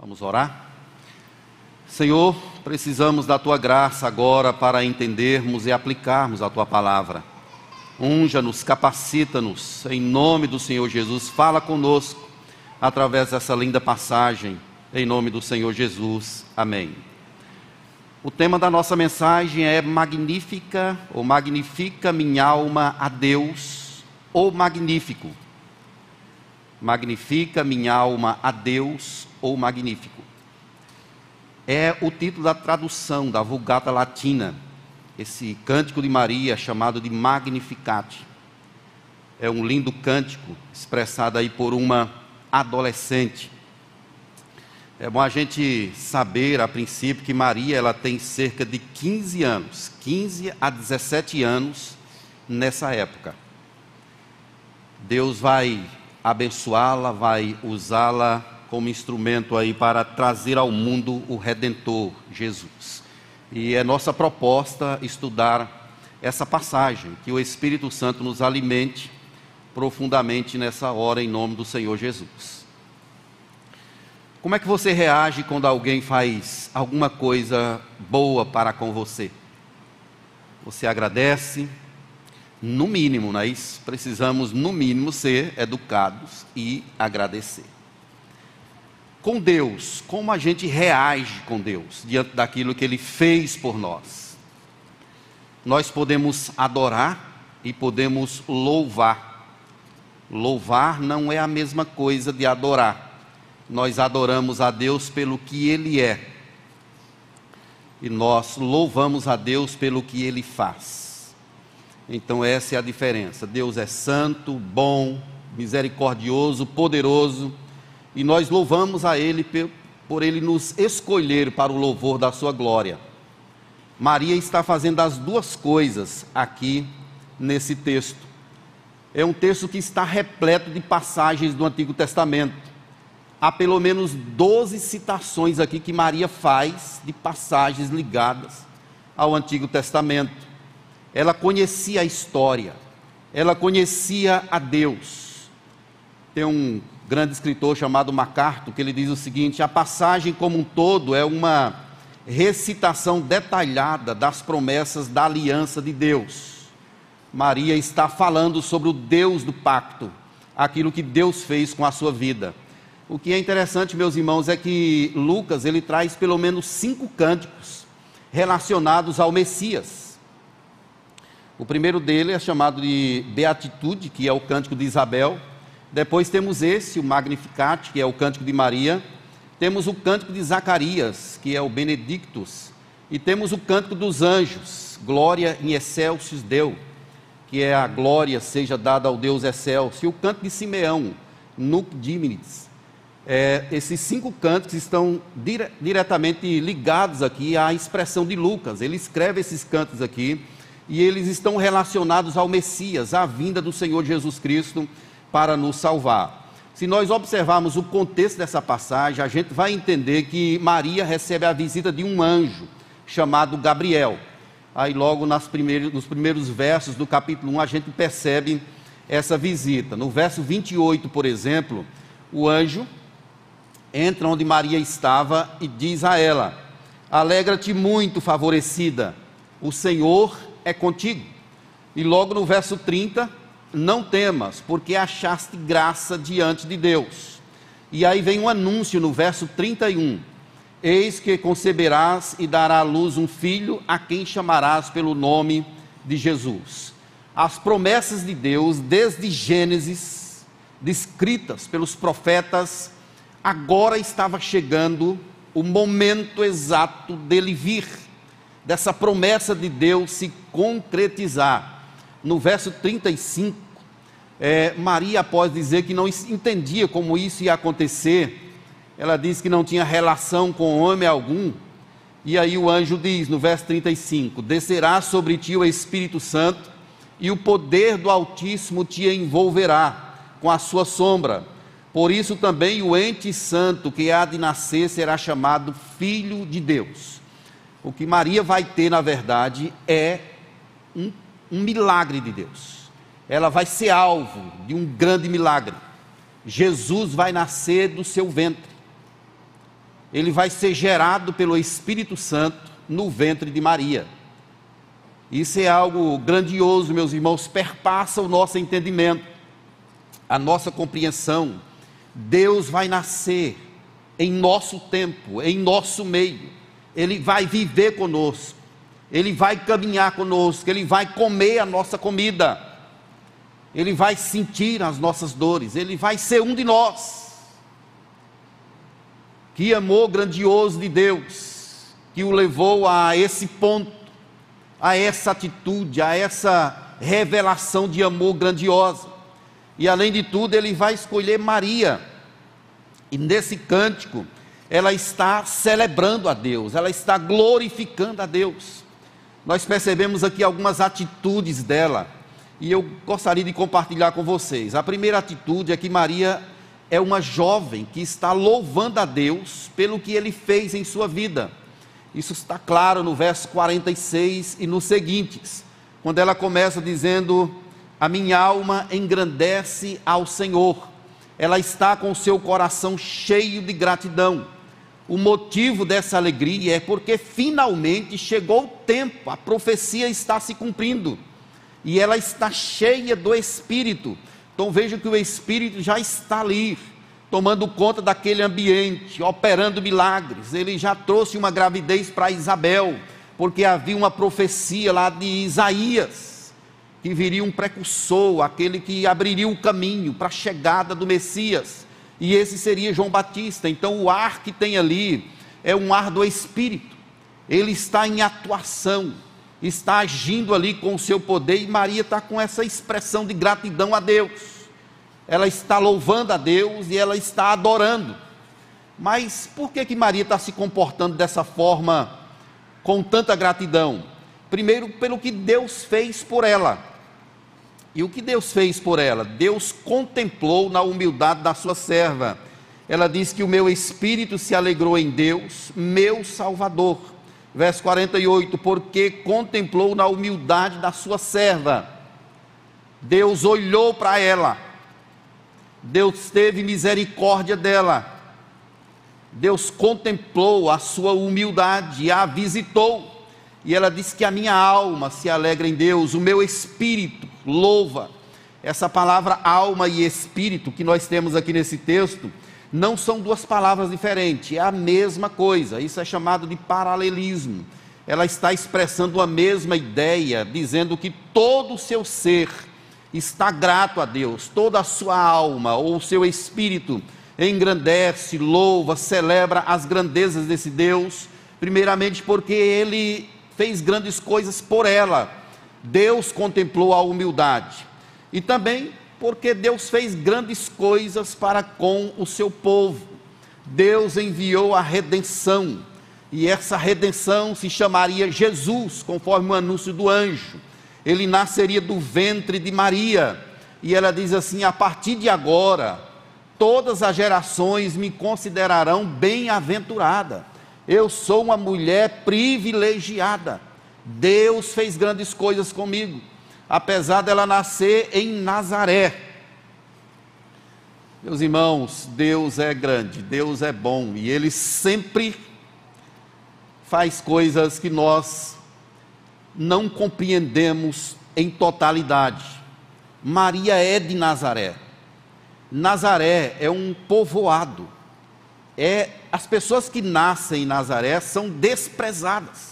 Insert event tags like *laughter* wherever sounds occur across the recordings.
Vamos orar? Senhor, precisamos da tua graça agora para entendermos e aplicarmos a tua palavra. Unja-nos, capacita-nos, em nome do Senhor Jesus. Fala conosco através dessa linda passagem, em nome do Senhor Jesus. Amém. O tema da nossa mensagem é Magnífica, ou Magnifica minha alma a Deus, ou Magnífico. Magnifica minha alma a Deus, ou Magnífico. É o título da tradução da Vulgata Latina, esse cântico de Maria chamado de Magnificat. É um lindo cântico expressado aí por uma adolescente. É bom a gente saber a princípio que Maria ela tem cerca de 15 anos, 15 a 17 anos nessa época. Deus vai abençoá-la, vai usá-la como instrumento aí para trazer ao mundo o Redentor, Jesus. E é nossa proposta estudar essa passagem, que o Espírito Santo nos alimente profundamente nessa hora, em nome do Senhor Jesus. Como é que você reage quando alguém faz alguma coisa boa para com você? Você agradece? No mínimo, nós precisamos, no mínimo, ser educados e agradecer com Deus, como a gente reage com Deus diante daquilo que Ele fez por nós. Nós podemos adorar e podemos louvar. Louvar não é a mesma coisa de adorar. Nós adoramos a Deus pelo que Ele é. E nós louvamos a Deus pelo que Ele faz. Então, essa é a diferença. Deus é santo, bom, misericordioso, poderoso e nós louvamos a Ele por Ele nos escolher para o louvor da Sua glória. Maria está fazendo as duas coisas aqui nesse texto. É um texto que está repleto de passagens do Antigo Testamento. Há pelo menos 12 citações aqui que Maria faz de passagens ligadas ao Antigo Testamento. Ela conhecia a história, ela conhecia a Deus. Tem um grande escritor chamado MacArthur, que ele diz o seguinte: a passagem como um todo é uma recitação detalhada das promessas da aliança de Deus. Maria está falando sobre o Deus do pacto, aquilo que Deus fez com a sua vida. O que é interessante, meus irmãos, é que Lucas ele traz pelo menos cinco cânticos relacionados ao Messias. O primeiro dele é chamado de Beatitude, que é o cântico de Isabel. Depois temos esse, o Magnificat, que é o cântico de Maria. Temos o cântico de Zacarias, que é o Benedictus. E temos o cântico dos anjos, Glória in excelsis Deu, que é a glória seja dada ao Deus excelso. E o canto de Simeão, Nunc Diminis. É, esses cinco cânticos estão dire diretamente ligados aqui à expressão de Lucas. Ele escreve esses cantos aqui e eles estão relacionados ao Messias, à vinda do Senhor Jesus Cristo para nos salvar. Se nós observarmos o contexto dessa passagem, a gente vai entender que Maria recebe a visita de um anjo chamado Gabriel. Aí, logo primeiros, nos primeiros versos do capítulo 1, a gente percebe essa visita. No verso 28, por exemplo, o anjo entra onde Maria estava e diz a ela: Alegra-te muito, favorecida, o Senhor é contigo. E logo no verso 30, não temas, porque achaste graça diante de Deus. E aí vem um anúncio no verso 31. Eis que conceberás e dará à luz um filho, a quem chamarás pelo nome de Jesus. As promessas de Deus, desde Gênesis, descritas pelos profetas, agora estava chegando o momento exato dele vir, dessa promessa de Deus se concretizar no verso 35, é, Maria, após dizer que não entendia como isso ia acontecer, ela diz que não tinha relação com homem algum. E aí o anjo diz no verso 35: Descerá sobre ti o Espírito Santo, e o poder do Altíssimo te envolverá com a sua sombra. Por isso também o ente santo que há de nascer será chamado Filho de Deus. O que Maria vai ter, na verdade, é um um milagre de Deus. Ela vai ser alvo de um grande milagre. Jesus vai nascer do seu ventre. ele vai ser gerado pelo Espírito Santo no ventre de Maria. Isso é algo grandioso, meus irmãos, perpassa o nosso entendimento, a nossa compreensão. Deus vai nascer em nosso tempo, em nosso meio, Ele vai viver conosco, Ele vai caminhar conosco, Ele vai comer a nossa comida, Ele vai sentir as nossas dores, Ele vai ser um de nós. Que amor grandioso de Deus que o levou a esse ponto, a essa atitude, a essa revelação de amor grandiosa. E além de tudo, ele vai escolher Maria. E nesse cântico, ela está celebrando a Deus, ela está glorificando a Deus. Nós percebemos aqui algumas atitudes dela, e eu gostaria de compartilhar com vocês. A primeira atitude é que Maria é uma jovem que está louvando a Deus pelo que ele fez em sua vida. Isso está claro no verso 46 e nos seguintes, quando ela começa dizendo: A minha alma engrandece ao Senhor. Ela está com seu coração cheio de gratidão. O motivo dessa alegria é porque finalmente chegou o tempo, a profecia está se cumprindo e ela está cheia do Espírito. Então veja que o Espírito já está ali, tomando conta daquele ambiente, operando milagres. Ele já trouxe uma gravidez para Isabel, porque havia uma profecia lá de Isaías, que viria um precursor, aquele que abriria o caminho para a chegada do Messias. E esse seria João Batista. Então o ar que tem ali é um ar do Espírito. Ele está em atuação, está agindo ali com o seu poder, e Maria está com essa expressão de gratidão a Deus ela está louvando a Deus e ela está adorando. Mas por que que Maria está se comportando dessa forma, com tanta gratidão? Primeiro, pelo que Deus fez por ela. E o que Deus fez por ela? Deus contemplou na humildade da sua serva. Ela diz que o meu espírito se alegrou em Deus, meu Salvador. Verso 48: Porque contemplou na humildade da sua serva. Deus olhou para ela Deus teve misericórdia dela. Deus contemplou a sua humildade, a visitou, e ela disse que a minha alma se alegra em Deus, o meu espírito louva. Essa palavra alma e espírito que nós temos aqui nesse texto não são duas palavras diferentes, é a mesma coisa. Isso é chamado de paralelismo. Ela está expressando a mesma ideia, dizendo que todo o seu ser está grato a Deus, toda a sua alma ou o seu espírito engrandece, louva, celebra as grandezas desse Deus, primeiramente porque ele fez grandes coisas por ela. Deus contemplou a humildade. E também porque Deus fez grandes coisas para com o seu povo. Deus enviou a redenção, e essa redenção se chamaria Jesus, conforme o anúncio do anjo ele nasceria do ventre de Maria. E ela diz assim: a partir de agora, todas as gerações me considerarão bem-aventurada. Eu sou uma mulher privilegiada. Deus fez grandes coisas comigo, apesar dela nascer em Nazaré. Meus irmãos, Deus é grande, Deus é bom e Ele sempre faz coisas que nós não compreendemos em totalidade. Maria é de Nazaré. Nazaré é um povoado. É as pessoas que nascem em Nazaré são desprezadas.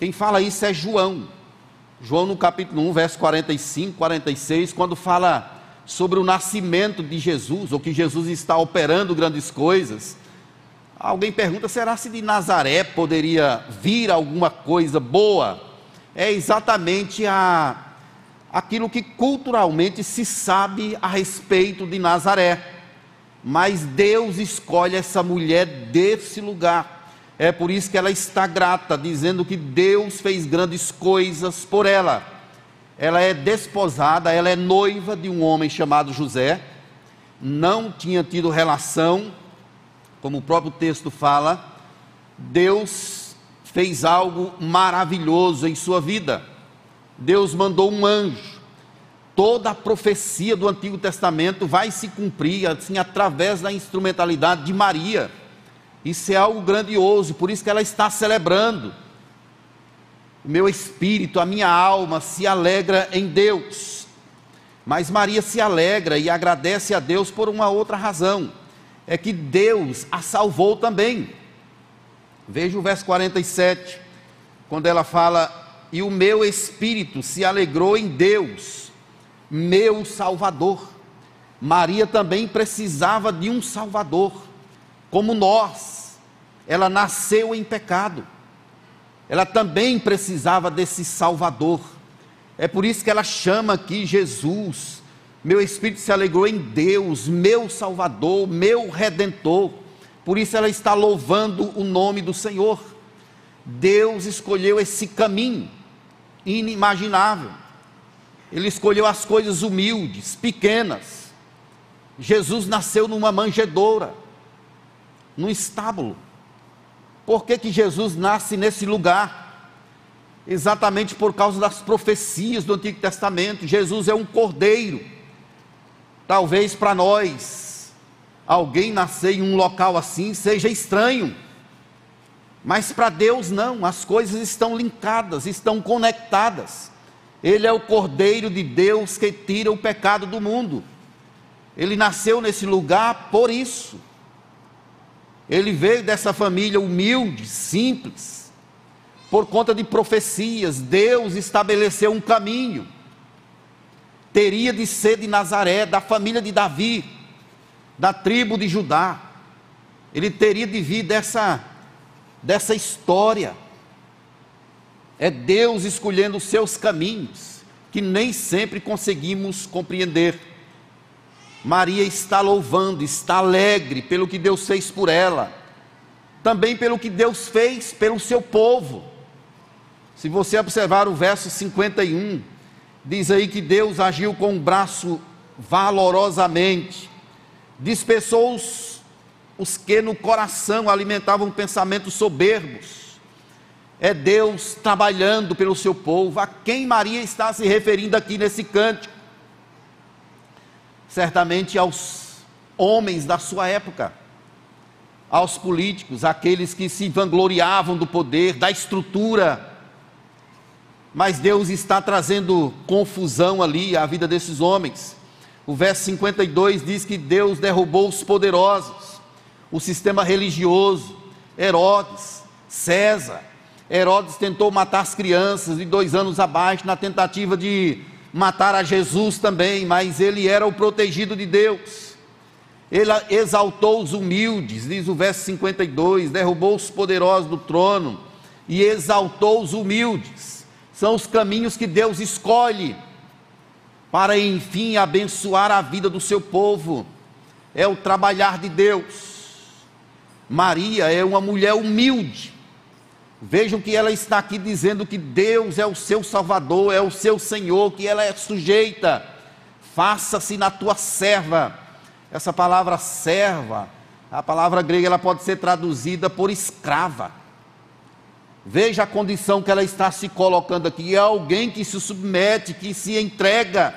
Quem fala isso é João. João no capítulo 1, verso 45, 46, quando fala sobre o nascimento de Jesus, ou que Jesus está operando grandes coisas, Alguém pergunta: será se de Nazaré poderia vir alguma coisa boa? É exatamente a, aquilo que culturalmente se sabe a respeito de Nazaré. Mas Deus escolhe essa mulher desse lugar. É por isso que ela está grata, dizendo que Deus fez grandes coisas por ela. Ela é desposada, ela é noiva de um homem chamado José. Não tinha tido relação como o próprio texto fala, Deus fez algo maravilhoso em sua vida. Deus mandou um anjo. Toda a profecia do Antigo Testamento vai se cumprir assim através da instrumentalidade de Maria. Isso é algo grandioso, por isso que ela está celebrando. O meu espírito, a minha alma se alegra em Deus. Mas Maria se alegra e agradece a Deus por uma outra razão: é que Deus a salvou também. Veja o verso 47, quando ela fala: E o meu espírito se alegrou em Deus, meu Salvador. Maria também precisava de um Salvador, como nós. Ela nasceu em pecado ela também precisava desse Salvador. É por isso que ela chama aqui Jesus. Meu espírito se alegrou em Deus, meu Salvador, meu Redentor. Por isso ela está louvando o nome do Senhor. Deus escolheu esse caminho inimaginável. Ele escolheu as coisas humildes, pequenas. Jesus nasceu numa manjedoura, num estábulo. Por que, que Jesus nasce nesse lugar? Exatamente por causa das profecias do Antigo Testamento. Jesus é um cordeiro. Talvez para nós, alguém nascer em um local assim seja estranho. Mas para Deus não, as coisas estão linkadas, estão conectadas. Ele é o Cordeiro de Deus que tira o pecado do mundo. Ele nasceu nesse lugar por isso. Ele veio dessa família humilde, simples, por conta de profecias, Deus estabeleceu um caminho. Teria de ser de Nazaré, da família de Davi, da tribo de Judá. Ele teria de vir dessa, dessa história. É Deus escolhendo os seus caminhos, que nem sempre conseguimos compreender. Maria está louvando, está alegre pelo que Deus fez por ela, também pelo que Deus fez pelo seu povo. Se você observar o verso 51, diz aí que Deus agiu com o braço valorosamente, dispersou os, os que no coração alimentavam pensamentos soberbos. É Deus trabalhando pelo seu povo, a quem Maria está se referindo aqui nesse cântico certamente aos homens da sua época, aos políticos, aqueles que se vangloriavam do poder, da estrutura. Mas Deus está trazendo confusão ali à vida desses homens. O verso 52 diz que Deus derrubou os poderosos, o sistema religioso, Herodes, César. Herodes tentou matar as crianças de dois anos abaixo na tentativa de matar a Jesus também, mas ele era o protegido de Deus. Ele exaltou os humildes, diz o verso 52, derrubou os poderosos do trono e exaltou os humildes. São os caminhos que Deus escolhe para enfim abençoar a vida do seu povo. É o trabalhar de Deus. Maria é uma mulher humilde, Vejam que ela está aqui dizendo que Deus é o seu Salvador, é o seu Senhor, que ela é sujeita. Faça-se na tua serva. Essa palavra serva, a palavra grega, ela pode ser traduzida por escrava. Veja a condição que ela está se colocando aqui. É alguém que se submete, que se entrega,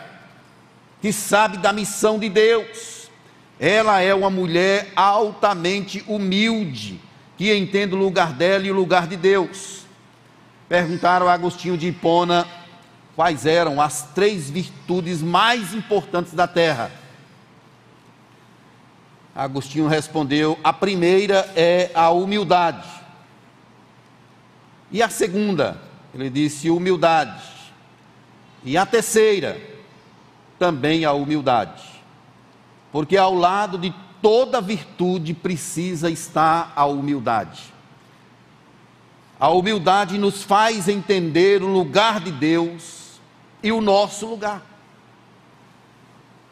que sabe da missão de Deus. Ela é uma mulher altamente humilde que entenda o lugar dela e o lugar de Deus. Perguntaram a Agostinho de Hipona quais eram as três virtudes mais importantes da terra. Agostinho respondeu: a primeira é a humildade. E a segunda, ele disse humildade. E a terceira, também a humildade. Porque ao lado de toda virtude precisa estar a humildade. A humildade nos faz entender o lugar de Deus e o nosso lugar.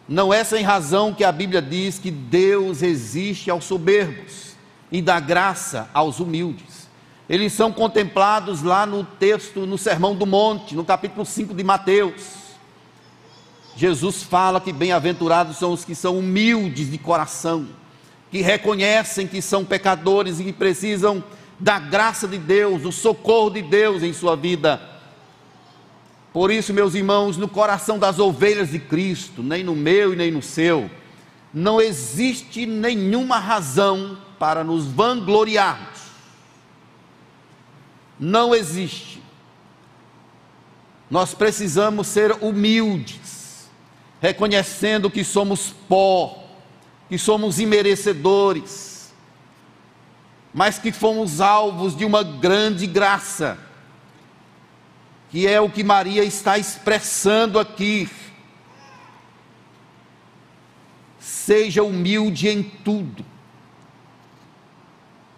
Não é sem razão que a Bíblia diz que Deus existe aos soberbos e dá graça aos humildes. Eles são contemplados lá no texto, no Sermão do Monte, no capítulo 5 de Mateus. Jesus fala que bem-aventurados são os que são humildes de coração, que reconhecem que são pecadores e que precisam da graça de Deus, do socorro de Deus em sua vida. Por isso, meus irmãos, no coração das ovelhas de Cristo, nem no meu e nem no seu, não existe nenhuma razão para nos vangloriarmos. Não existe. Nós precisamos ser humildes, reconhecendo que somos pó, que somos imerecedores, mas que fomos alvos de uma grande graça, que é o que Maria está expressando aqui. Seja humilde em tudo.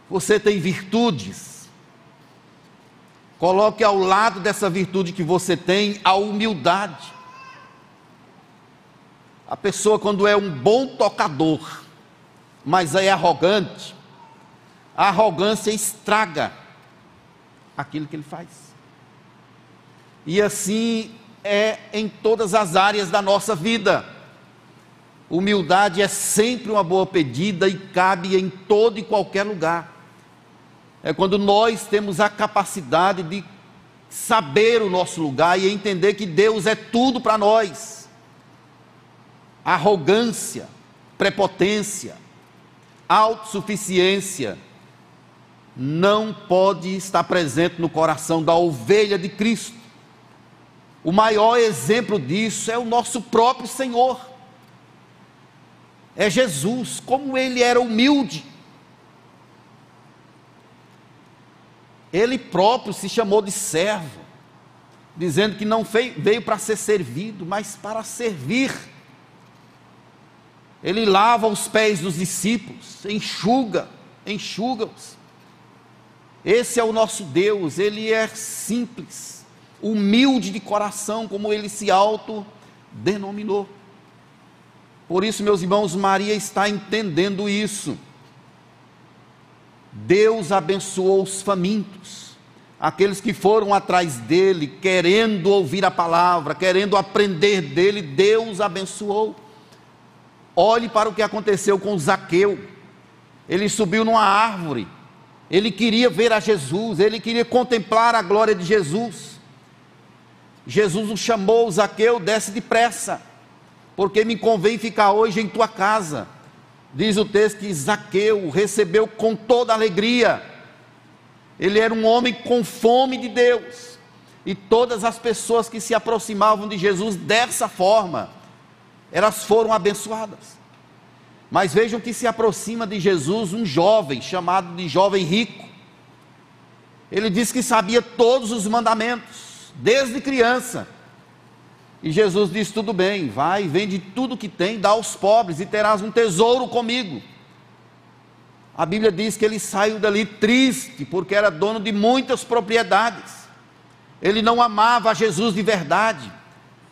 Você tem virtudes. Coloque ao lado dessa virtude que você tem a humildade. A pessoa, quando é um bom tocador, mas é arrogante, a arrogância estraga aquilo que ele faz. E assim é em todas as áreas da nossa vida. Humildade é sempre uma boa pedida e cabe em todo e qualquer lugar. É quando nós temos a capacidade de saber o nosso lugar e entender que Deus é tudo para nós. Arrogância, prepotência, autossuficiência não pode estar presente no coração da ovelha de Cristo. O maior exemplo disso é o nosso próprio Senhor é Jesus, como ele era humilde. Ele próprio se chamou de servo, dizendo que não veio para ser servido, mas para servir. Ele lava os pés dos discípulos, enxuga, enxuga-os. Esse é o nosso Deus, ele é simples, humilde de coração, como ele se autodenominou. Por isso, meus irmãos, Maria está entendendo isso. Deus abençoou os famintos, aqueles que foram atrás dele, querendo ouvir a palavra, querendo aprender dele, Deus abençoou. Olhe para o que aconteceu com Zaqueu. Ele subiu numa árvore, ele queria ver a Jesus, ele queria contemplar a glória de Jesus. Jesus o chamou, Zaqueu, desce depressa porque me convém ficar hoje em tua casa. Diz o texto que Zaqueu recebeu com toda alegria. Ele era um homem com fome de Deus. E todas as pessoas que se aproximavam de Jesus dessa forma, elas foram abençoadas. Mas vejam que se aproxima de Jesus um jovem, chamado de jovem rico. Ele diz que sabia todos os mandamentos, desde criança. E Jesus disse: Tudo bem, vai, vende tudo que tem, dá aos pobres e terás um tesouro comigo. A Bíblia diz que ele saiu dali triste, porque era dono de muitas propriedades. Ele não amava Jesus de verdade.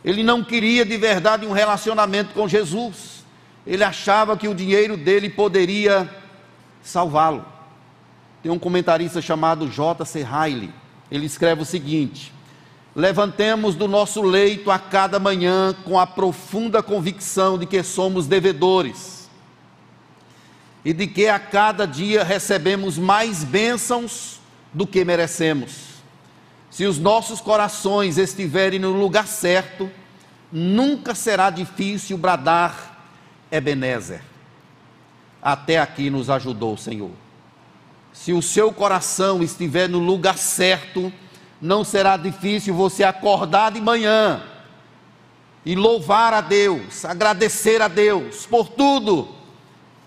Ele não queria de verdade um relacionamento com Jesus. Ele achava que o dinheiro dele poderia salvá-lo. Tem um comentarista chamado J.C. Riley. Ele escreve o seguinte: levantemos do nosso leito a cada manhã com a profunda convicção de que somos devedores e de que a cada dia recebemos mais bênçãos do que merecemos. Se os nossos corações estiverem no lugar certo, nunca será difícil bradar Ebenezer. Até aqui nos ajudou o Senhor. Se o seu coração estiver no lugar certo, não será difícil você acordar de manhã e louvar a Deus, agradecer a Deus por tudo,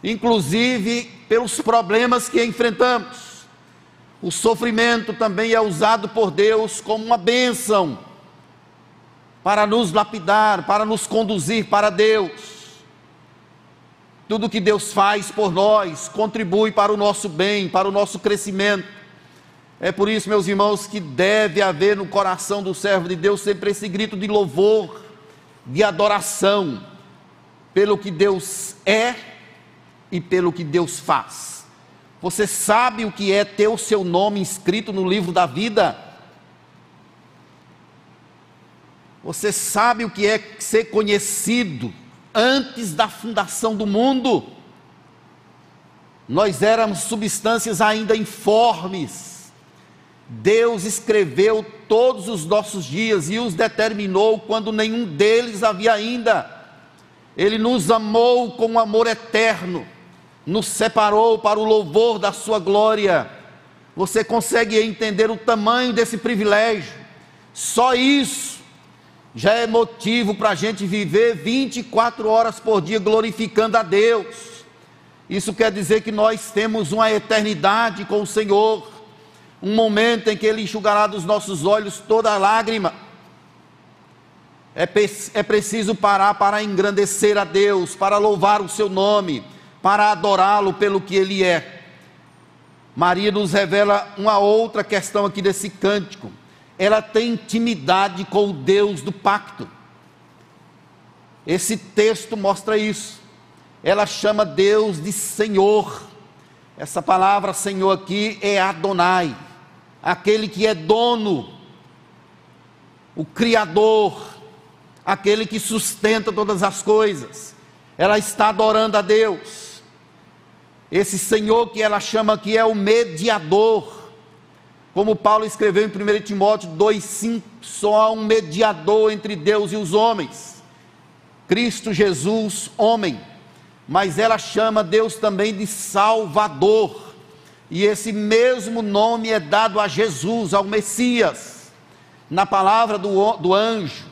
inclusive pelos problemas que enfrentamos. O sofrimento também é usado por Deus como uma bênção para nos lapidar, para nos conduzir para Deus. Tudo que Deus faz por nós contribui para o nosso bem, para o nosso crescimento. É por isso, meus irmãos, que deve haver no coração do servo de Deus sempre esse grito de louvor, de adoração, pelo que Deus é e pelo que Deus faz. Você sabe o que é ter o seu nome inscrito no livro da vida? Você sabe o que é ser conhecido antes da fundação do mundo? Nós éramos substâncias ainda informes Deus escreveu todos os nossos dias e os determinou quando nenhum deles havia ainda. Ele nos amou com um amor eterno. Nos separou para o louvor da Sua glória. Você consegue entender o tamanho desse privilégio? Só isso já é motivo para a gente viver 24 horas por dia glorificando a Deus. Isso quer dizer que nós temos uma eternidade com o Senhor, um momento em que Ele enxugará dos nossos olhos toda lágrima. É, é preciso parar para engrandecer a Deus, para louvar o Seu nome, para adorá-lo pelo que Ele é. Maria nos revela uma outra questão aqui desse cântico. Ela tem intimidade com o Deus do pacto. Esse texto mostra isso ela chama Deus de Senhor. Essa palavra Senhor aqui é Adonai, aquele que é dono, o Criador, aquele que sustenta todas as coisas. Ela está adorando a Deus. Esse Senhor que ela chama aqui é o mediador. Como Paulo escreveu em 1 Timóteo 2,5: só há um mediador entre Deus e os homens, Cristo Jesus, homem mas ela chama Deus também de Salvador. E esse mesmo nome é dado a Jesus, ao Messias. Na palavra do, do anjo,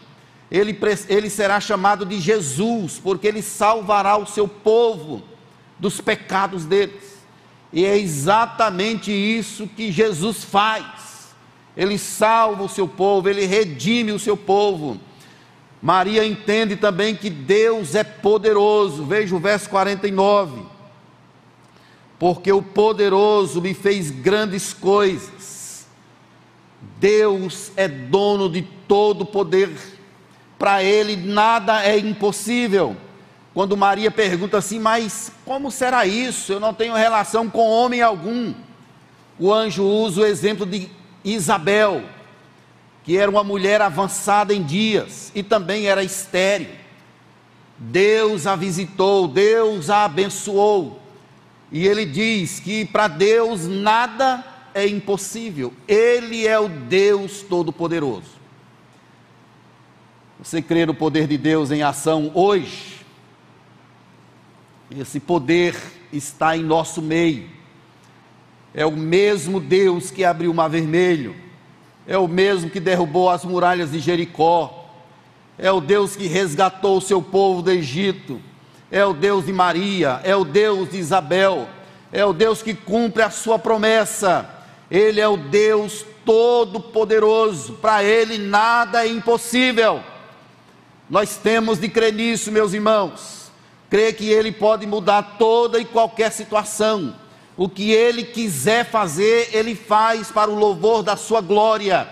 ele, ele será chamado de Jesus, porque ele salvará o seu povo dos pecados deles. E é exatamente isso que Jesus faz. Ele salva o seu povo, ele redime o seu povo Maria entende também que Deus é poderoso. Veja o verso 49. Porque o poderoso me fez grandes coisas. Deus é dono de todo poder. Para ele nada é impossível. Quando Maria pergunta assim, mas como será isso? Eu não tenho relação com homem algum. O anjo usa o exemplo de Isabel que era uma mulher avançada em dias e também era estéril. Deus a visitou, Deus a abençoou. E ele diz que para Deus nada é impossível. Ele é o Deus Todo-Poderoso. Você crê no poder de Deus em ação hoje? Esse poder está em nosso meio. É o mesmo Deus que abriu o mar vermelho. É o mesmo que derrubou as muralhas de Jericó, é o Deus que resgatou o seu povo do Egito, é o Deus de Maria, é o Deus de Isabel, é o Deus que cumpre a sua promessa, Ele é o Deus Todo-Poderoso, para Ele nada é impossível. Nós temos de crer nisso, meus irmãos, crer que Ele pode mudar toda e qualquer situação, o que ele quiser fazer, ele faz para o louvor da sua glória.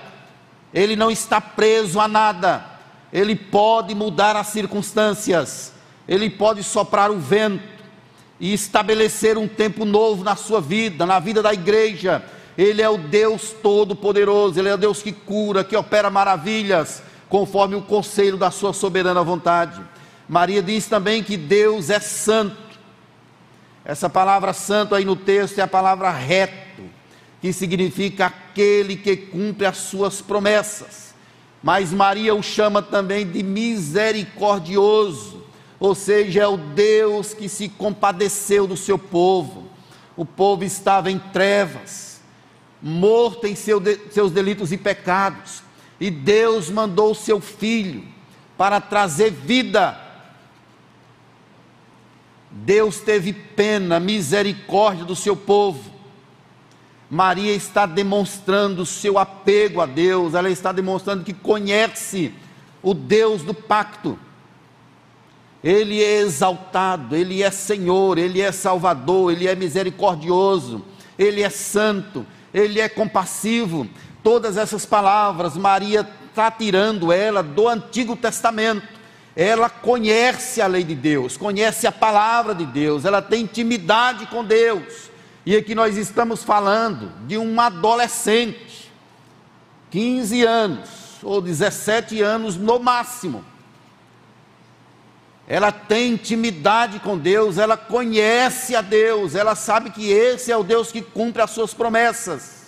Ele não está preso a nada. Ele pode mudar as circunstâncias. Ele pode soprar o vento e estabelecer um tempo novo na sua vida, na vida da igreja. Ele é o Deus Todo-Poderoso, Ele é o Deus que cura, que opera maravilhas, conforme o conselho da Sua soberana vontade. Maria diz também que Deus é santo. Essa palavra santo aí no texto é a palavra reto, que significa aquele que cumpre as suas promessas. Mas Maria o chama também de misericordioso, ou seja, é o Deus que se compadeceu do seu povo. O povo estava em trevas, morto em seu de, seus delitos e pecados, e Deus mandou o seu filho para trazer vida Deus teve pena, misericórdia do seu povo. Maria está demonstrando o seu apego a Deus, ela está demonstrando que conhece o Deus do pacto. Ele é exaltado, ele é Senhor, ele é Salvador, ele é misericordioso, ele é santo, ele é compassivo. Todas essas palavras, Maria está tirando ela do Antigo Testamento ela conhece a lei de Deus, conhece a palavra de Deus, ela tem intimidade com Deus. E aqui nós estamos falando de uma adolescente, 15 anos ou 17 anos no máximo. Ela tem intimidade com Deus, ela conhece a Deus, ela sabe que esse é o Deus que cumpre as suas promessas.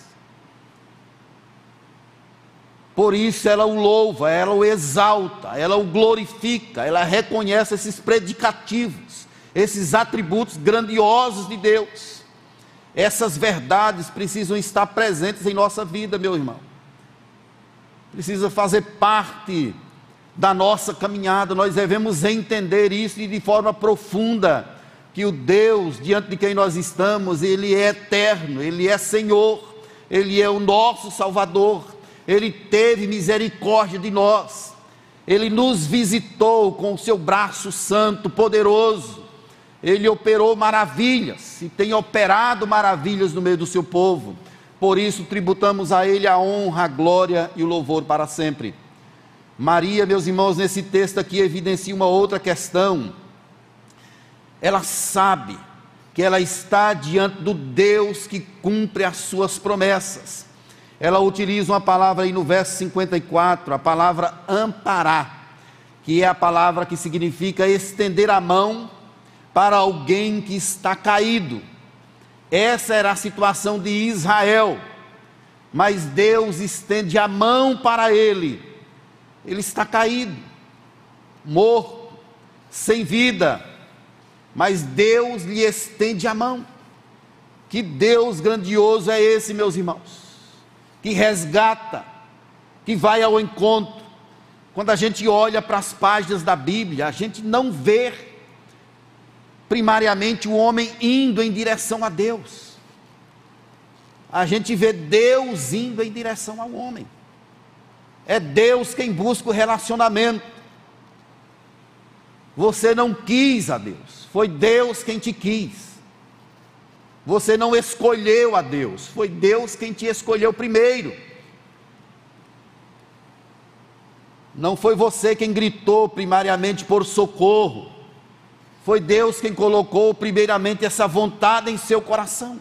Por isso ela o louva, ela o exalta, ela o glorifica, ela reconhece esses predicativos. esses atributos grandiosos de Deus. Essas verdades precisam estar presentes em nossa vida, meu irmão. Precisa fazer parte da nossa caminhada. Nós devemos entender isso de forma profunda que o Deus diante de quem nós estamos, ele é eterno, ele é Senhor, ele é o nosso Salvador. Ele teve misericórdia de nós. Ele nos visitou com o seu braço santo, poderoso. Ele operou maravilhas e tem operado maravilhas no meio do seu povo. Por isso tributamos a ele a honra, a glória e o louvor para sempre. Maria, meus irmãos, nesse texto aqui evidencia uma outra questão. Ela sabe que ela está diante do Deus que cumpre as suas promessas. Ela utiliza uma palavra aí no verso 54, a palavra amparar, que é a palavra que significa estender a mão para alguém que está caído. Essa era a situação de Israel. Mas Deus estende a mão para ele. Ele está caído, morto, sem vida. Mas Deus lhe estende a mão. Que Deus grandioso é esse, meus irmãos? Que resgata, que vai ao encontro. Quando a gente olha para as páginas da Bíblia, a gente não vê primariamente o homem indo em direção a Deus. A gente vê Deus indo em direção ao homem. É Deus quem busca o relacionamento. Você não quis a Deus, foi Deus quem te quis. Você não escolheu a Deus, foi Deus quem te escolheu primeiro. Não foi você quem gritou primariamente por socorro, foi Deus quem colocou primeiramente essa vontade em seu coração.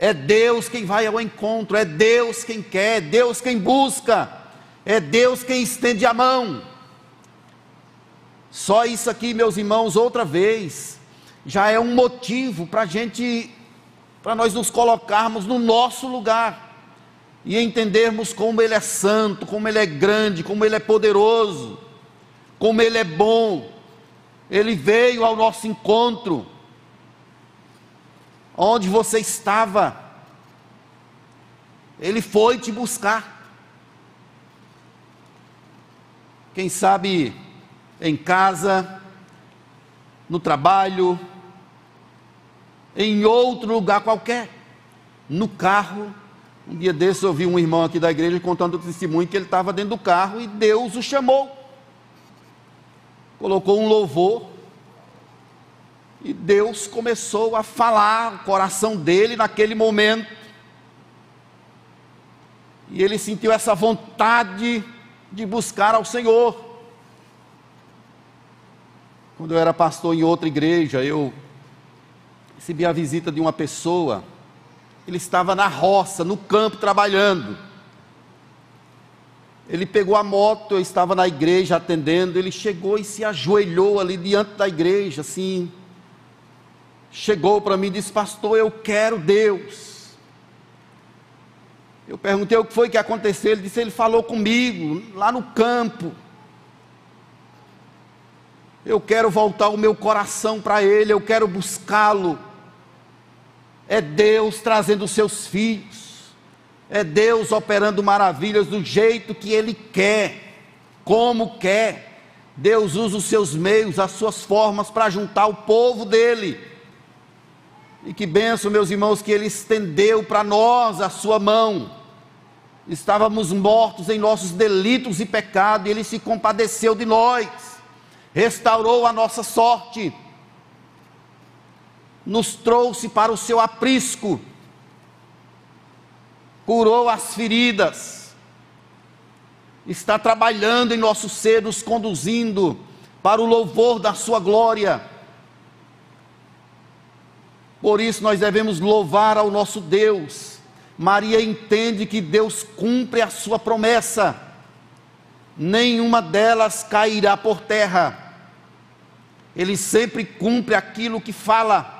É Deus quem vai ao encontro, é Deus quem quer, é Deus quem busca, é Deus quem estende a mão. Só isso aqui, meus irmãos, outra vez, já é um motivo para a gente, para nós nos colocarmos no nosso lugar e entendermos como Ele é santo, como Ele é grande, como Ele é poderoso, como Ele é bom ele veio ao nosso encontro. Onde você estava, Ele foi te buscar. Quem sabe em casa, no trabalho, em outro lugar qualquer, no carro. Um dia desses eu vi um irmão aqui da igreja contando o testemunho que ele estava dentro do carro e Deus o chamou colocou um louvor, e Deus começou a falar o coração dele naquele momento. E ele sentiu essa vontade de buscar ao Senhor. Quando eu era pastor em outra igreja, eu recebi a visita de uma pessoa. Ele estava na roça, no campo, trabalhando. Ele pegou a moto, eu estava na igreja atendendo, ele chegou e se ajoelhou ali diante da igreja, assim. Chegou para mim e disse: Pastor, eu quero Deus. Eu perguntei o que foi que aconteceu. Ele disse: Ele falou comigo, lá no campo. Eu quero voltar o meu coração para Ele, eu quero buscá-lo. É Deus trazendo os seus filhos. É Deus operando maravilhas do jeito que Ele quer, como quer. Deus usa os seus meios, as suas formas para juntar o povo dele. E que benção, meus irmãos, que Ele estendeu para nós a sua mão. Estávamos mortos em nossos delitos e pecados, e Ele se compadeceu de nós, restaurou a nossa sorte, nos trouxe para o seu aprisco curou as feridas, está trabalhando em nosso ser, nos conduzindo para o louvor da Sua glória. Por isso nós devemos louvar ao nosso Deus. Maria entende que Deus cumpre a sua promessa, nenhuma delas cairá por terra. Ele sempre cumpre aquilo que fala.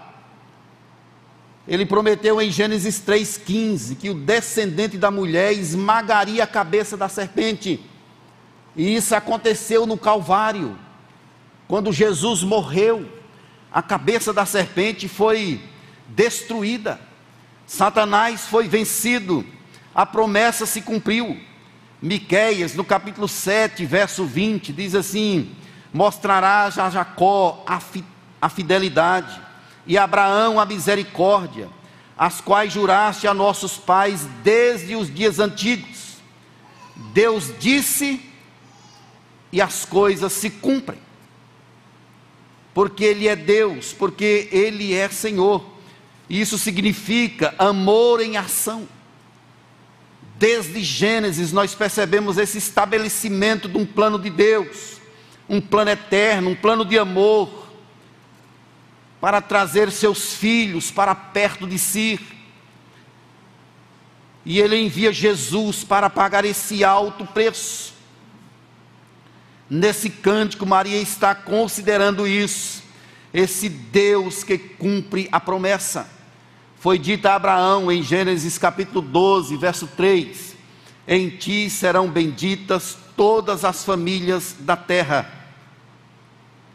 Ele prometeu em Gênesis 3,15 que o descendente da mulher esmagaria a cabeça da serpente. E isso aconteceu no Calvário, quando Jesus morreu. A cabeça da serpente foi destruída. Satanás foi vencido. A promessa se cumpriu. Miqueias, no capítulo 7, verso 20, diz assim: Mostrarás a Jacó a, fi, a fidelidade e Abraão a misericórdia, as quais juraste a nossos pais desde os dias antigos. Deus disse e as coisas se cumprem. Porque Ele é Deus, porque Ele é Senhor. Isso significa amor em ação. Desde Gênesis nós percebemos esse estabelecimento de um plano de Deus, um plano eterno, um plano de amor, para trazer seus filhos para perto de si. E Ele envia Jesus para pagar esse alto preço. Nesse cântico, Maria está considerando isso, esse Deus que cumpre a promessa foi dita a Abraão em Gênesis capítulo 12, verso 3: Em ti serão benditas todas as famílias da terra.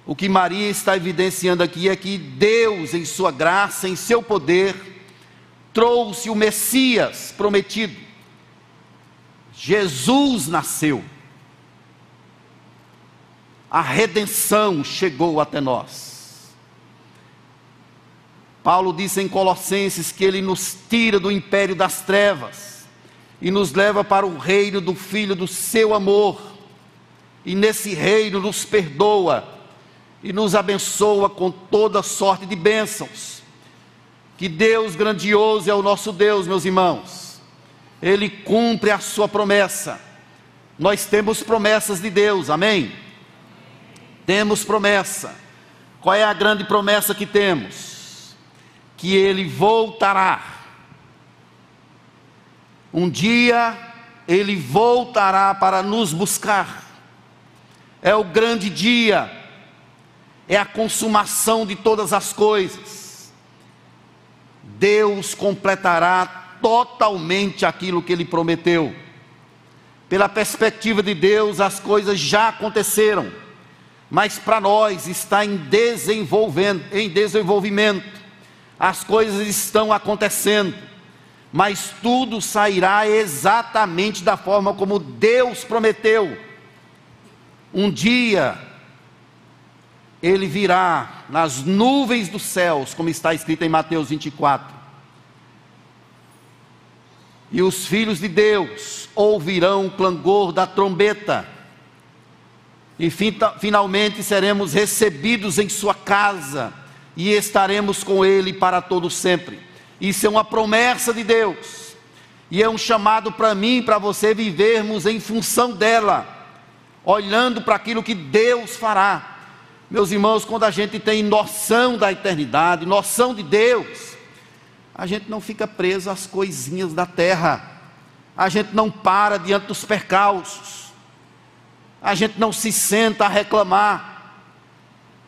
O que Maria está evidenciando aqui é que Deus, em sua graça, em seu poder, trouxe o Messias prometido. Jesus nasceu. A redenção chegou até nós. Paulo disse em Colossenses que ele nos tira do império das trevas e nos leva para o reino do Filho do seu amor, e nesse reino nos perdoa e nos abençoa com toda sorte de bênçãos. Que Deus grandioso é o nosso Deus, meus irmãos, Ele cumpre a sua promessa. Nós temos promessas de Deus, amém? Temos promessa. Qual é a grande promessa que temos? que ele voltará. Um dia ele voltará para nos buscar. É o grande dia, é a consumação de todas as coisas. Deus completará totalmente aquilo que ele prometeu. Pela perspectiva de Deus, as coisas já aconteceram, mas para nós está em, em desenvolvimento as coisas estão acontecendo, mas tudo sairá exatamente da forma como Deus prometeu. Um dia, ele virá nas nuvens dos céus, como está escrito em Mateus 24. E os filhos de Deus ouvirão o clangor da trombeta, e finalmente seremos recebidos em sua casa e estaremos com Ele para todo sempre. Isso é uma promessa de Deus, e é um chamado para mim e para você vivermos em função dela, olhando para aquilo que Deus fará. Meus irmãos, quando a gente tem noção da eternidade, noção de Deus, a gente não fica preso às coisinhas da terra, a gente não para diante dos percalços, a gente não se senta a reclamar,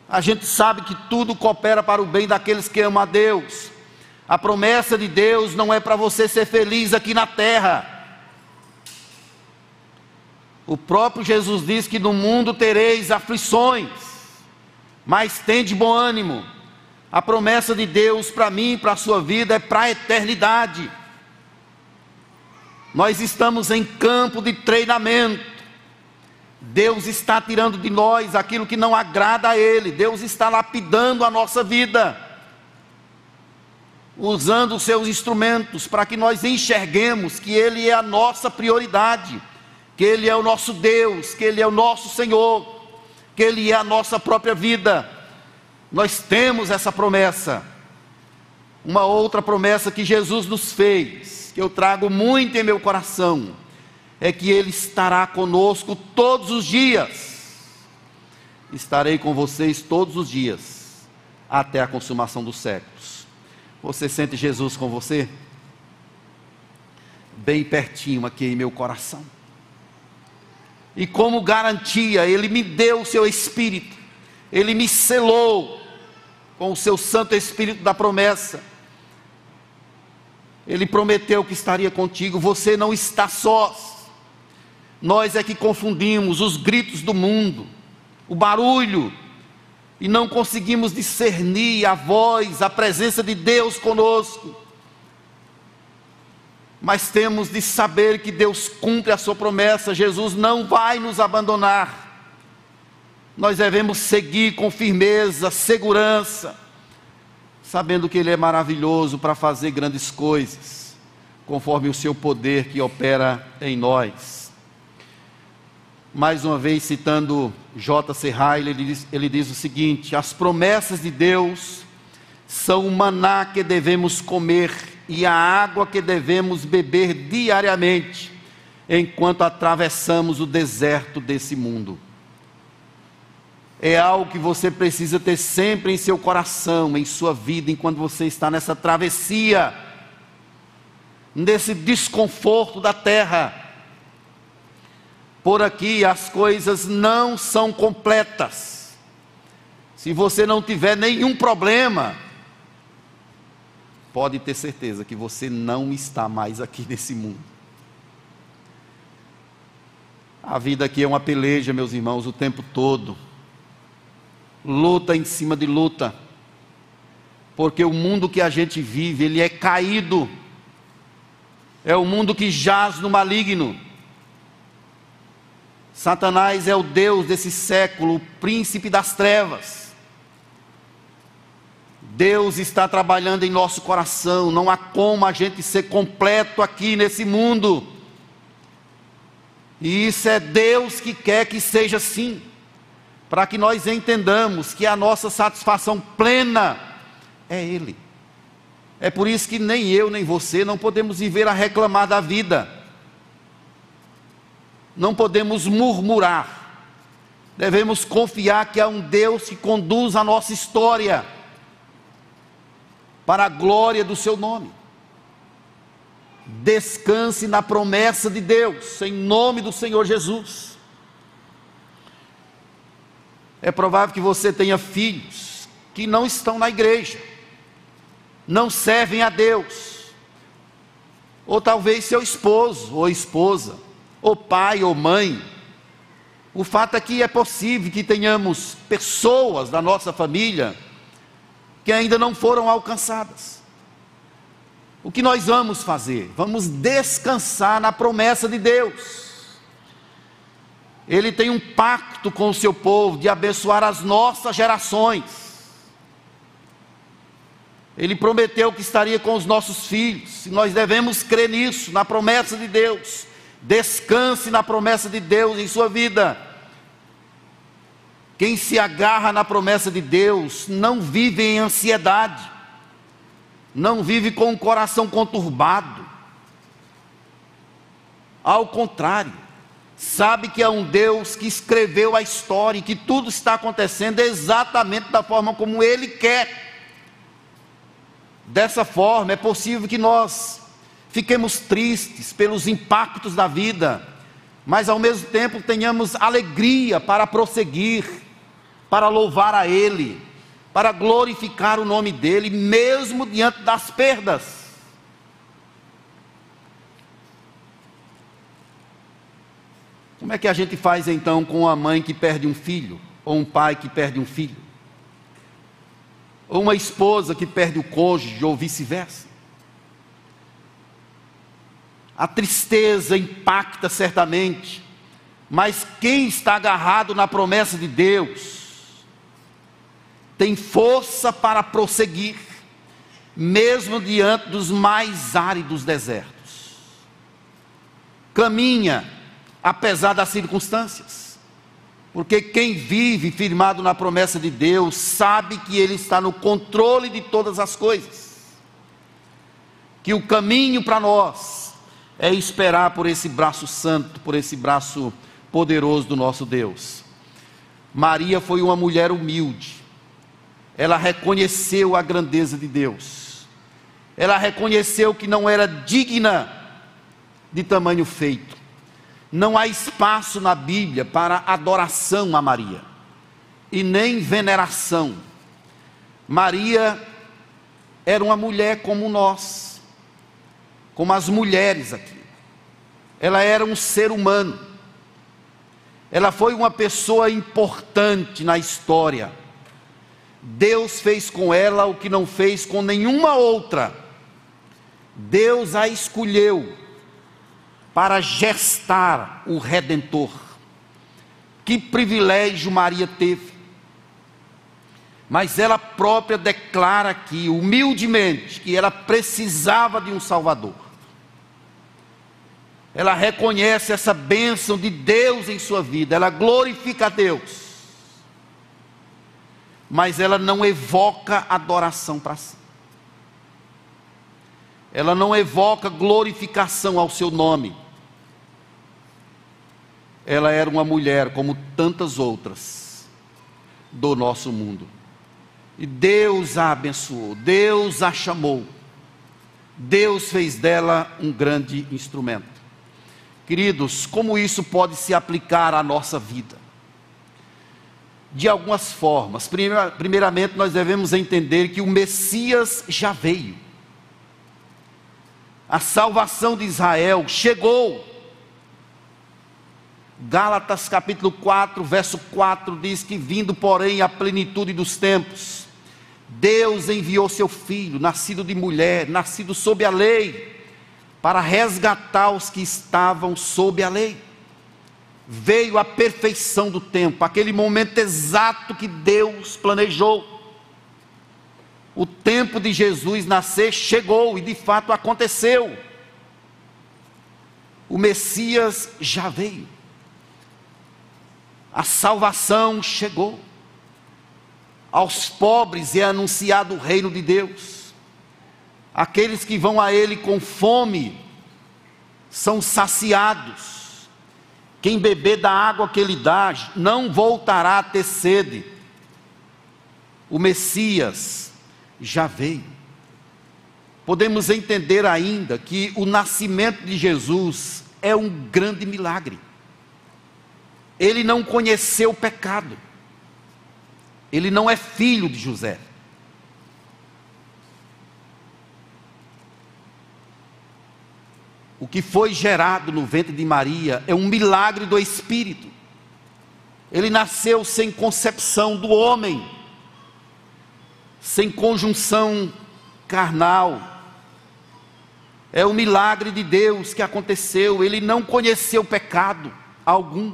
a gente sabe que tudo coopera para o bem daqueles que amam a Deus. A promessa de Deus não é para você ser feliz aqui na terra. O próprio Jesus diz que no mundo tereis aflições, mas tende bom ânimo. A promessa de Deus para mim e para a sua vida é para a eternidade. Nós estamos em campo de treinamento. Deus está tirando de nós aquilo que não agrada a Ele, Deus está lapidando a nossa vida, usando os seus instrumentos para que nós enxerguemos que Ele é a nossa prioridade, que Ele é o nosso Deus, que Ele é o nosso Senhor, que Ele é a nossa própria vida. Nós temos essa promessa. Uma outra promessa que Jesus nos fez, que eu trago muito em meu coração é que Ele estará conosco todos os dias. Estarei com vocês todos os dias, até a consumação dos séculos. Você sente Jesus com você? Bem pertinho aqui em meu coração. E como garantia, Ele me deu o seu Espírito, Ele me selou com o seu Santo Espírito da promessa. Ele prometeu que estaria contigo, você não está sós. Nós é que confundimos os gritos do mundo, o barulho, e não conseguimos discernir a voz, a presença de Deus conosco. Mas temos de saber que Deus cumpre a sua promessa, Jesus não vai nos abandonar. Nós devemos seguir com firmeza, segurança, sabendo que Ele é maravilhoso para fazer grandes coisas, conforme o seu poder que opera em nós mais uma vez citando J.C. Ryle, ele diz, ele diz o seguinte: as promessas de Deus são o maná que devemos comer e a água que devemos beber diariamente, enquanto atravessamos o deserto desse mundo. É algo que você precisa ter sempre em seu coração, em sua vida, enquanto você está nessa travessia, nesse desconforto da terra por aqui as coisas não são completas. Se você não tiver nenhum problema, pode ter certeza que você não está mais aqui *laughs* nesse mundo. A vida aqui é uma peleja, meus irmãos, o tempo todo. Luta em cima de luta. Porque o mundo que a gente vive, ele é caído. É o mundo que jaz no maligno. Satanás é o Deus desse século, o príncipe das trevas. Deus está trabalhando em nosso coração, não há como a gente ser completo aqui nesse mundo. E isso é Deus que quer que seja assim, para que nós entendamos que a nossa satisfação plena é Ele. É por isso que nem eu nem você não podemos viver a reclamar da vida não podemos murmurar, devemos confiar que há um Deus que conduz a nossa história para a glória do seu nome. Descanse na promessa de Deus, em nome do Senhor Jesus. É provável que você tenha filhos que não estão na igreja, não servem a Deus, ou talvez seu esposo ou esposa ou pai ou mãe. O fato é que é possível que tenhamos pessoas da nossa família que ainda não foram alcançadas. O que nós vamos fazer? Vamos descansar na promessa de Deus. Ele tem um pacto com o seu povo de abençoar as nossas gerações. Ele prometeu que estaria com os nossos filhos, e nós devemos crer nisso, na promessa de Deus. Descanse na promessa de Deus em sua vida. Quem se agarra na promessa de Deus não vive em ansiedade, não vive com o coração conturbado. Ao contrário, sabe que é um Deus que escreveu a história e que tudo está acontecendo exatamente da forma como Ele quer. Dessa forma, é possível que nós fiquemos tristes pelos impactos da vida, mas ao mesmo tempo tenhamos alegria para prosseguir, para louvar a Ele, para glorificar o nome dEle, mesmo diante das perdas. Como é que a gente faz então com uma mãe que perde um filho, ou um pai que perde um filho, ou uma esposa que perde o cônjuge, ou vice-versa? A tristeza impacta certamente, mas quem está agarrado na promessa de Deus tem força para prosseguir, mesmo diante dos mais áridos desertos. Caminha, apesar das circunstâncias, porque quem vive firmado na promessa de Deus sabe que Ele está no controle de todas as coisas, que o caminho para nós é esperar por esse braço santo, por esse braço poderoso do nosso Deus. Maria foi uma mulher humilde, ela reconheceu a grandeza de Deus, ela reconheceu que não era digna de tamanho feito. Não há espaço na Bíblia para adoração a Maria, e nem veneração. Maria era uma mulher como nós, como as mulheres aqui. Ela era um ser humano. Ela foi uma pessoa importante na história. Deus fez com ela o que não fez com nenhuma outra. Deus a escolheu para gestar o redentor. Que privilégio Maria teve. Mas ela própria declara aqui, humildemente, que ela precisava de um Salvador. Ela reconhece essa bênção de Deus em sua vida, ela glorifica a Deus. Mas ela não evoca adoração para si. Ela não evoca glorificação ao seu nome. Ela era uma mulher como tantas outras do nosso mundo. E Deus a abençoou, Deus a chamou, Deus fez dela um grande instrumento. Queridos, como isso pode se aplicar à nossa vida? De algumas formas. Primeiramente, nós devemos entender que o Messias já veio. A salvação de Israel chegou. Gálatas capítulo 4, verso 4 diz que vindo, porém, a plenitude dos tempos, Deus enviou seu filho, nascido de mulher, nascido sob a lei, para resgatar os que estavam sob a lei. Veio a perfeição do tempo, aquele momento exato que Deus planejou. O tempo de Jesus nascer chegou e de fato aconteceu. O Messias já veio. A salvação chegou aos pobres é anunciado o reino de Deus. Aqueles que vão a Ele com fome são saciados. Quem beber da água que Ele dá não voltará a ter sede. O Messias já veio. Podemos entender ainda que o nascimento de Jesus é um grande milagre. Ele não conheceu o pecado. Ele não é filho de José. O que foi gerado no ventre de Maria é um milagre do Espírito. Ele nasceu sem concepção do homem, sem conjunção carnal. É o milagre de Deus que aconteceu. Ele não conheceu pecado algum.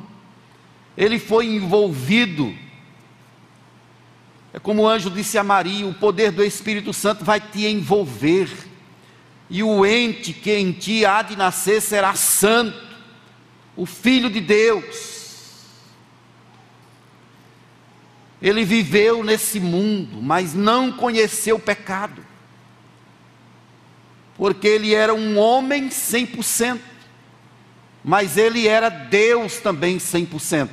Ele foi envolvido é como o anjo disse a Maria: o poder do Espírito Santo vai te envolver, e o ente que em ti há de nascer será santo, o Filho de Deus. Ele viveu nesse mundo, mas não conheceu o pecado, porque ele era um homem 100%, mas ele era Deus também 100%.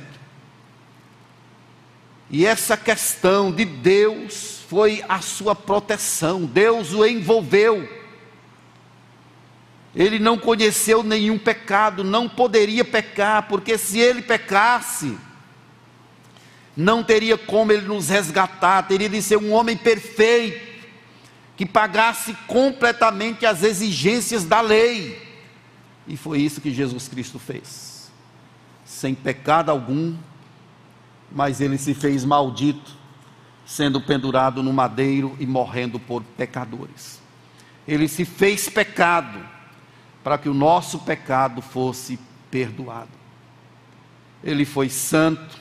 E essa questão de Deus foi a sua proteção, Deus o envolveu. Ele não conheceu nenhum pecado, não poderia pecar, porque se ele pecasse, não teria como ele nos resgatar, teria de ser um homem perfeito, que pagasse completamente as exigências da lei. E foi isso que Jesus Cristo fez. Sem pecado algum, mas ele se fez maldito, sendo pendurado no madeiro e morrendo por pecadores. Ele se fez pecado para que o nosso pecado fosse perdoado. Ele foi santo,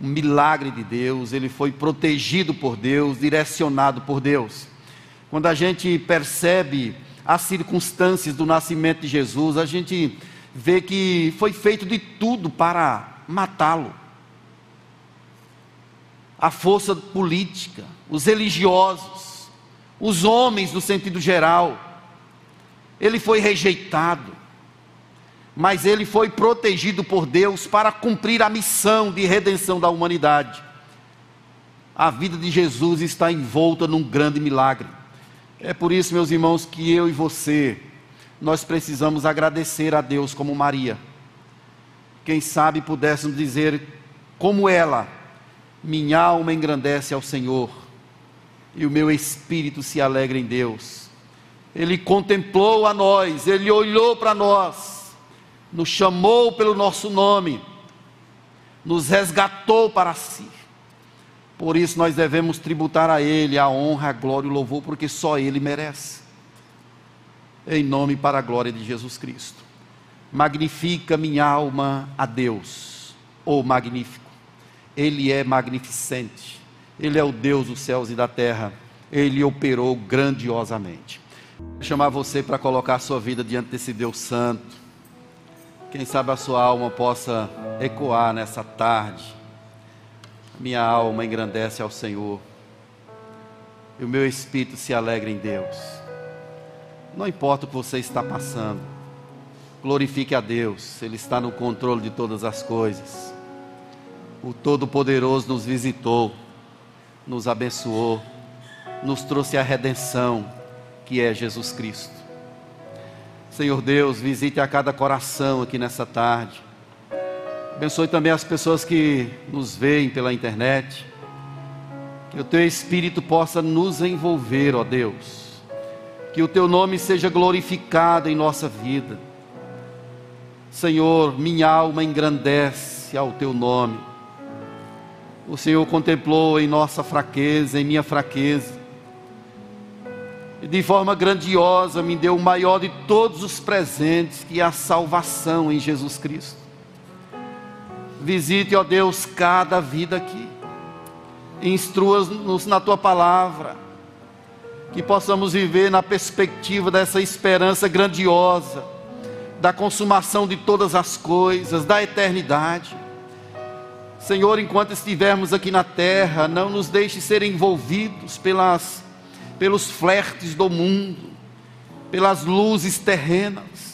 um milagre de Deus, ele foi protegido por Deus, direcionado por Deus. Quando a gente percebe as circunstâncias do nascimento de Jesus, a gente vê que foi feito de tudo para matá-lo a força política, os religiosos, os homens no sentido geral. Ele foi rejeitado, mas ele foi protegido por Deus para cumprir a missão de redenção da humanidade. A vida de Jesus está envolta num grande milagre. É por isso, meus irmãos, que eu e você, nós precisamos agradecer a Deus como Maria. Quem sabe pudéssemos dizer como ela minha alma engrandece ao Senhor, e o meu espírito se alegra em Deus. Ele contemplou a nós, ele olhou para nós, nos chamou pelo nosso nome, nos resgatou para si. Por isso nós devemos tributar a Ele a honra, a glória e o louvor, porque só Ele merece. Em nome para a glória de Jesus Cristo. Magnifica minha alma a Deus, ou magnífico. Ele é magnificente. Ele é o Deus dos céus e da terra. Ele operou grandiosamente. Chamar você para colocar a sua vida diante desse Deus Santo. Quem sabe a sua alma possa ecoar nessa tarde minha alma engrandece ao Senhor, e o meu espírito se alegra em Deus. Não importa o que você está passando, glorifique a Deus, Ele está no controle de todas as coisas. O Todo-Poderoso nos visitou, nos abençoou, nos trouxe a redenção, que é Jesus Cristo. Senhor Deus, visite a cada coração aqui nessa tarde Abençoe também as pessoas que nos veem pela internet. Que o teu Espírito possa nos envolver, ó Deus. Que o teu nome seja glorificado em nossa vida. Senhor, minha alma engrandece ao teu nome. O Senhor contemplou em nossa fraqueza, em minha fraqueza. E de forma grandiosa me deu o maior de todos os presentes, que é a salvação em Jesus Cristo. Visite, ó Deus, cada vida aqui. Instrua-nos na tua palavra. Que possamos viver na perspectiva dessa esperança grandiosa, da consumação de todas as coisas, da eternidade. Senhor, enquanto estivermos aqui na terra, não nos deixe ser envolvidos pelas, pelos flertes do mundo, pelas luzes terrenas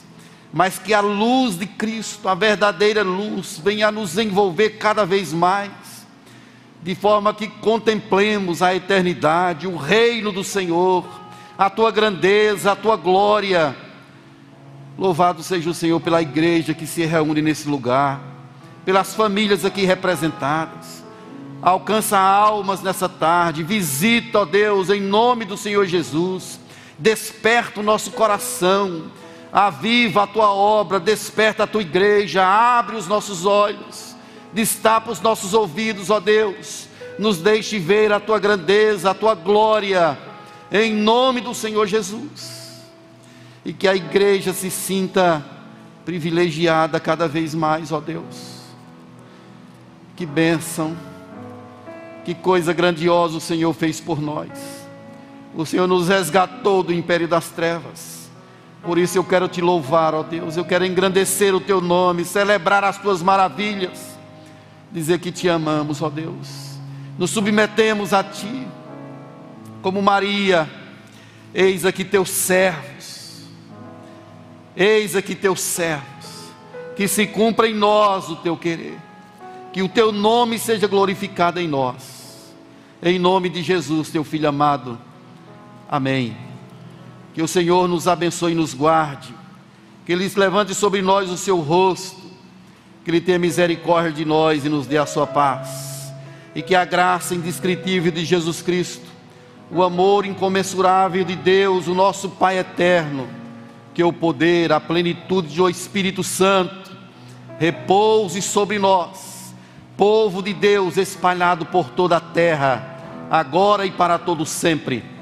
mas que a luz de Cristo, a verdadeira luz, venha a nos envolver cada vez mais, de forma que contemplemos a eternidade, o reino do Senhor, a tua grandeza, a tua glória. Louvado seja o Senhor pela igreja que se reúne nesse lugar, pelas famílias aqui representadas. Alcança almas nessa tarde, visita, ó Deus, em nome do Senhor Jesus, desperta o nosso coração. Aviva a tua obra, desperta a tua igreja, abre os nossos olhos, destapa os nossos ouvidos, ó Deus, nos deixe ver a tua grandeza, a tua glória, em nome do Senhor Jesus, e que a igreja se sinta privilegiada cada vez mais, ó Deus. Que bênção, que coisa grandiosa o Senhor fez por nós. O Senhor nos resgatou do império das trevas por isso eu quero te louvar, ó Deus. Eu quero engrandecer o teu nome, celebrar as tuas maravilhas, dizer que te amamos, ó Deus. Nos submetemos a ti, como Maria. Eis aqui teus servos. Eis aqui teus servos. Que se cumpra em nós o teu querer. Que o teu nome seja glorificado em nós. Em nome de Jesus, teu filho amado. Amém. Que o Senhor nos abençoe e nos guarde. Que Ele levante sobre nós o seu rosto. Que Ele tenha misericórdia de nós e nos dê a sua paz. E que a graça indescritível de Jesus Cristo, o amor incomensurável de Deus, o nosso Pai eterno, que o poder, a plenitude do Espírito Santo, repouse sobre nós, povo de Deus espalhado por toda a terra, agora e para todo sempre